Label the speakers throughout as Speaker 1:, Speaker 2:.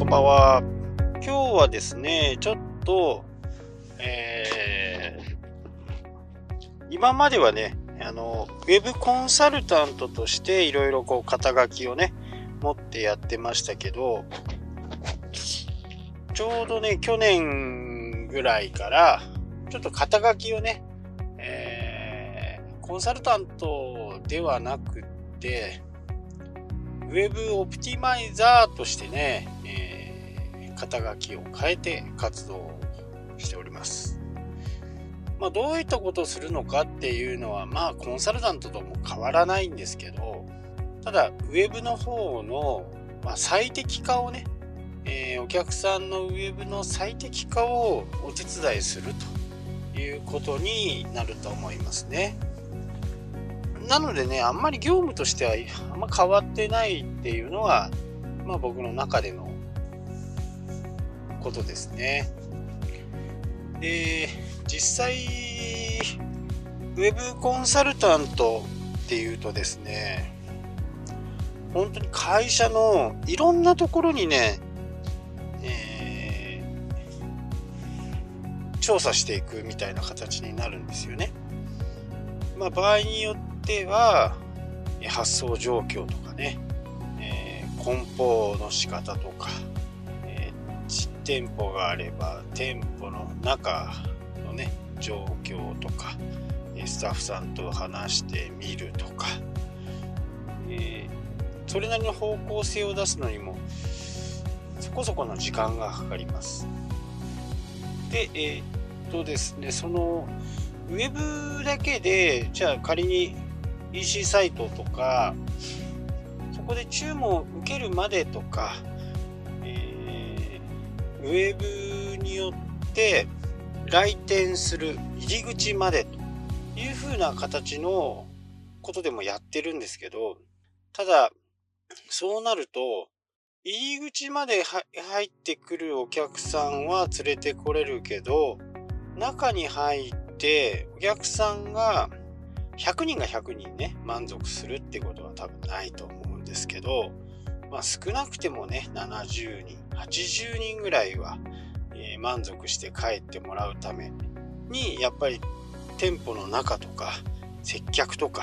Speaker 1: こんばんは。今日はですね、ちょっと、えー、今まではね、あの、ウェブコンサルタントとしていろいろこう肩書きをね、持ってやってましたけど、ちょうどね、去年ぐらいから、ちょっと肩書きをね、えー、コンサルタントではなくて、ウェブオプティマイザーとしてね、えー、肩書きを変えて活動しております。まあ、どういったことをするのかっていうのは、まあ、コンサルタントとも変わらないんですけど、ただ、ウェブの方の、まあ、最適化をね、えー、お客さんのウェブの最適化をお手伝いするということになると思いますね。なのでね、あんまり業務としてはあんま変わってないっていうのは、まあ僕の中でのことですね。で、実際、ウェブコンサルタントっていうとですね、本当に会社のいろんなところにね、調査していくみたいな形になるんですよね。まあ場合によっては発送状況とかね、えー、梱包の仕方とか、店舗があれば店舗の中のね状況とかスタッフさんと話してみるとか、えー、それなりの方向性を出すのにもそこそこの時間がかかります。で、えー、っとですね、そのウェブだけで、じゃあ仮に EC サイトとか、そこで注文を受けるまでとか、ウェブによって来店する入り口までという風な形のことでもやってるんですけど、ただ、そうなると、入り口まで入ってくるお客さんは連れてこれるけど、中に入ってお客さんが100人が100人ね、満足するってことは多分ないと思うんですけど、まあ少なくてもね、70人、80人ぐらいは、えー、満足して帰ってもらうために、やっぱり店舗の中とか、接客とか、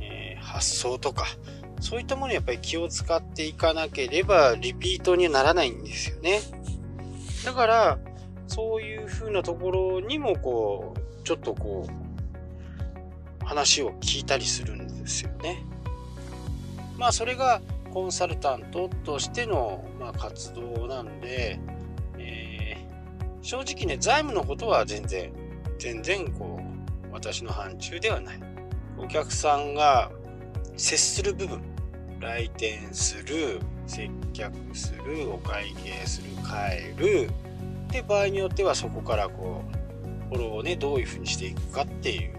Speaker 1: えー、発送とか、そういったものにやっぱり気を使っていかなければリピートにならないんですよね。だから、そういう風なところにもこう、ちょっとこう、話を聞いたりするんですよね。まあそれがコンサルタントとしての、まあ、活動なんで、えー、正直ね財務のことは全然全然こう私の範疇ではない。お客さんが接する部分来店する接客するお会計する帰るで場合によってはそこからこうフォローをねどういうふうにしていくかっていう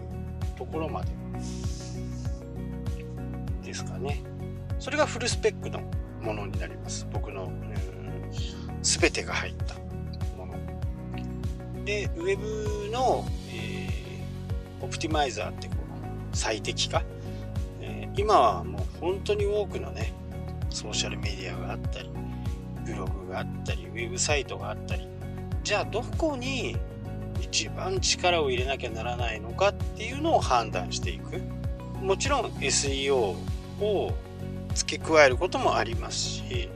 Speaker 1: ところまでですかね。それがフルスペックのものになります。僕の全てが入ったもの。で、ウェブの、えー、オプティマイザーってこう最適化、えー、今はもう本当に多くのね、ソーシャルメディアがあったり、ブログがあったり、ウェブサイトがあったり、じゃあどこに一番力を入れなきゃならないのかっていうのを判断していくもちろん SEO を付け加えることもありますし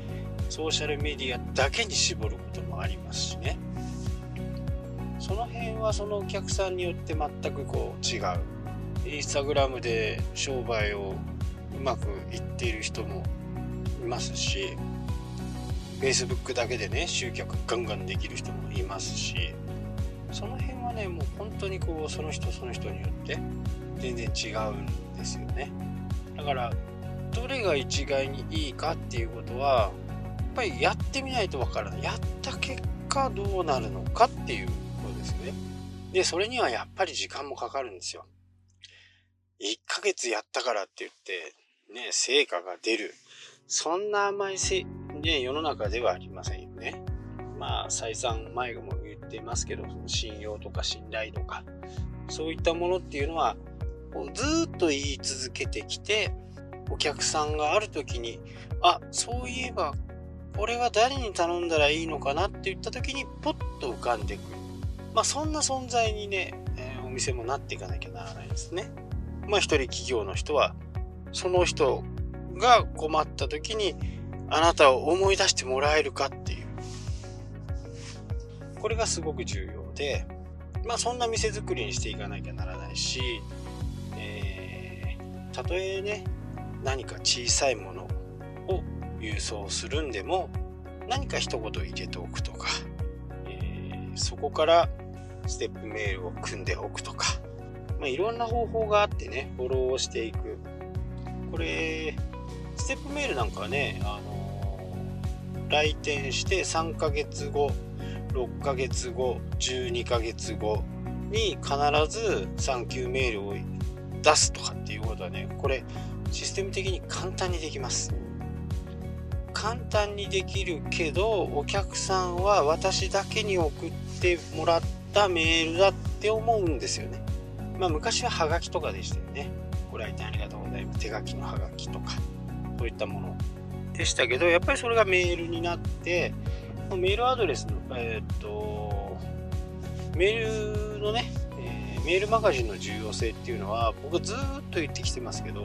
Speaker 1: ソーシャルメディアだけに絞ることもありますしね。その辺はそのお客さんによって全くこう違う。インスタグラムで商売をうまくいっている人もいますし Facebook だけでね集客ガンガンできる人もいますしその辺はねもう本当にこうその人その人によって全然違うんですよね。だからどれが一概にいいかっていうことはやっぱりやってみないとわからない。やった結果どうなるのかっていうことですね。でそれにはやっぱり時間もかかるんですよ。1ヶ月やったからって言ってね成果が出る。そんな甘いせ、ね、世の中ではありませんよね。まあ再三前も言ってますけど、その信用とか信頼とか、そういったものっていうのは、ずっと言い続けてきて、お客さんがある時に、あ、そういえば俺は誰に頼んだらいいのかなって言った時にポッと浮かんでくる。まあそんな存在にね、えー、お店もなっていかなきゃならないですね。まあ一人企業の人はその人が困った時にあなたを思い出してもらえるかっていう。これがすごく重要でまあそんな店作りにしていかなきゃならないし、えー、たとえね何か小さいものを郵送するんでも何か一言入れておくとか、えー、そこからステップメールを組んでおくとか、まあ、いろんな方法があってねフォローをしていく。これステップメールなんかはね、あのー、来店して3ヶ月後6ヶ月後12ヶ月後に必ず産休メールを出すとかっていうことはねこれシステム的に簡単にできます。簡単にできるけどお客さんは私だけに送ってもらったメールだって思うんですよね。まあ昔はハガキとかでしたよね。ご来店ありがとうございます。手書きのハガキとかそういったものでしたけどやっぱりそれがメールになってメールアドレスのえー、っとメールのね、えー、メールマガジンの重要性っていうのは僕ずっと言ってきてますけど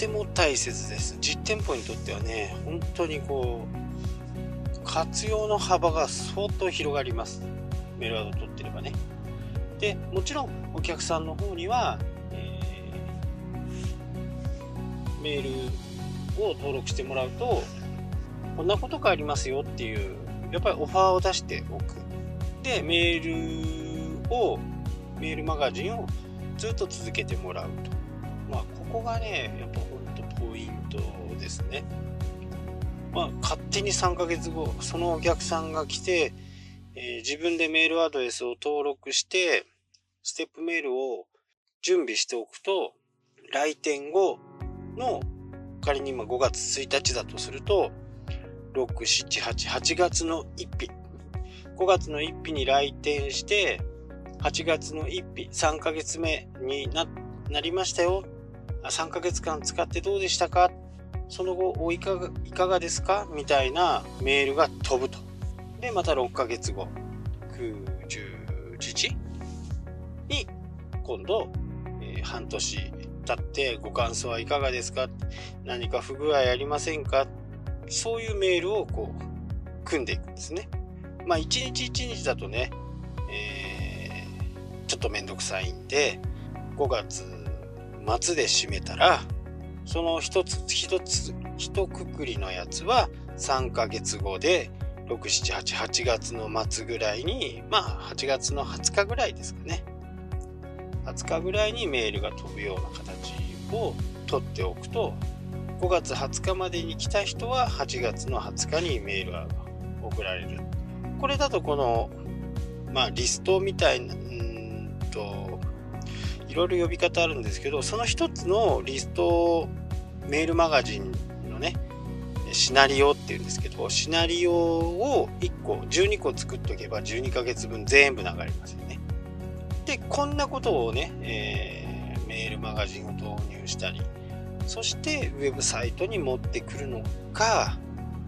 Speaker 1: ても大切です。実店舗にとってはね本当にこう活用の幅が相当広がります。メールアドを取ってればね。でもちろんお客さんの方には、えー、メールを登録してもらうとこんなことがありますよっていうやっぱりオファーを出しておく。でメールをメールマガジンをずっと続けてもらうと。まあここがねやっぱポイントですねまあ勝手に3ヶ月後そのお客さんが来て、えー、自分でメールアドレスを登録してステップメールを準備しておくと来店後の仮に今5月1日だとすると6、7、8、8月の1日。5月の1日に来店して、8月の1日、3ヶ月目になりましたよ。3ヶ月間使ってどうでしたか？その後おいかがいかがですか？みたいなメールが飛ぶと。で、また6ヶ月後、9、10、11に今度、えー、半年経ってご感想はいかがですか？何か不具合ありませんか？そういうメールをこう組んでいくんですね。まあ一日一日だとね、えー、ちょっとめんどくさいんで5月末で締めたらその一つ一つ一括りのやつは3ヶ月後で6788月の末ぐらいにまあ8月の20日ぐらいですかね20日ぐらいにメールが飛ぶような形を取っておくと5月20日までに来た人は8月の20日にメールが送られる。これだとこの、まあリストみたいな、うんと、いろいろ呼び方あるんですけど、その一つのリストメールマガジンのね、シナリオっていうんですけど、シナリオを1個、12個作っとけば12ヶ月分全部流れますよね。で、こんなことをね、えー、メールマガジンを導入したり、そしてウェブサイトに持ってくるのか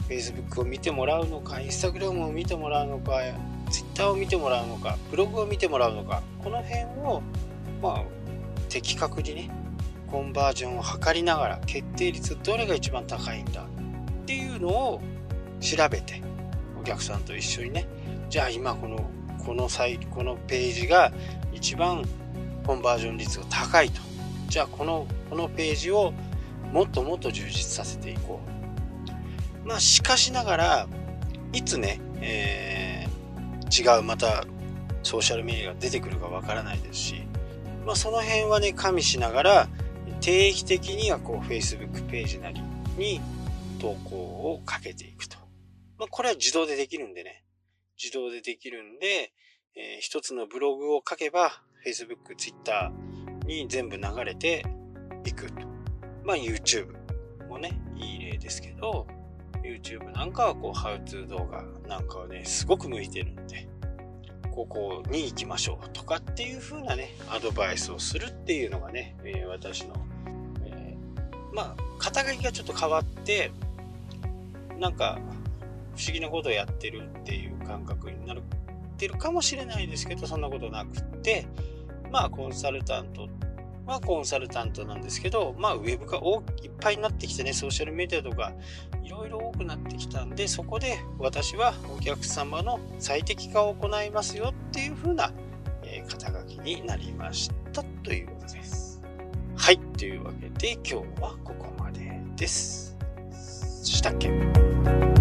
Speaker 1: Facebook を見てもらうのか Instagram を見てもらうのか Twitter を見てもらうのかブログを見てもらうのかこの辺をまあ的確にねコンバージョンを測りながら決定率どれが一番高いんだっていうのを調べてお客さんと一緒にねじゃあ今このこのサイトこのページが一番コンバージョン率が高いとじゃあこのこのページをもっともっと充実させていこう。まあ、しかしながら、いつね、えー、違うまたソーシャルメディアが出てくるかわからないですし、まあ、その辺はね、加味しながら、定期的にはこう、Facebook ページなりに投稿をかけていくと。まあ、これは自動でできるんでね、自動でできるんで、えー、一つのブログを書けば、Facebook、Twitter に全部流れていくと。まあ YouTube もね、いい例ですけど、YouTube なんかはこう、ハウツー動画なんかはね、すごく向いてるんで、ここに行きましょうとかっていう風なね、アドバイスをするっていうのがね、えー、私の、えー、まあ、肩書きがちょっと変わって、なんか、不思議なことをやってるっていう感覚になってるかもしれないですけどそんなことなくってまあコンサルタントってはコンサルタントなんですけどまあウェブがいっぱいになってきてねソーシャルメディアとかいろいろ多くなってきたんでそこで私はお客様の最適化を行いますよっていう風な、えー、肩書きになりましたということです。はい。というわけで今日はここまでです。したっけ？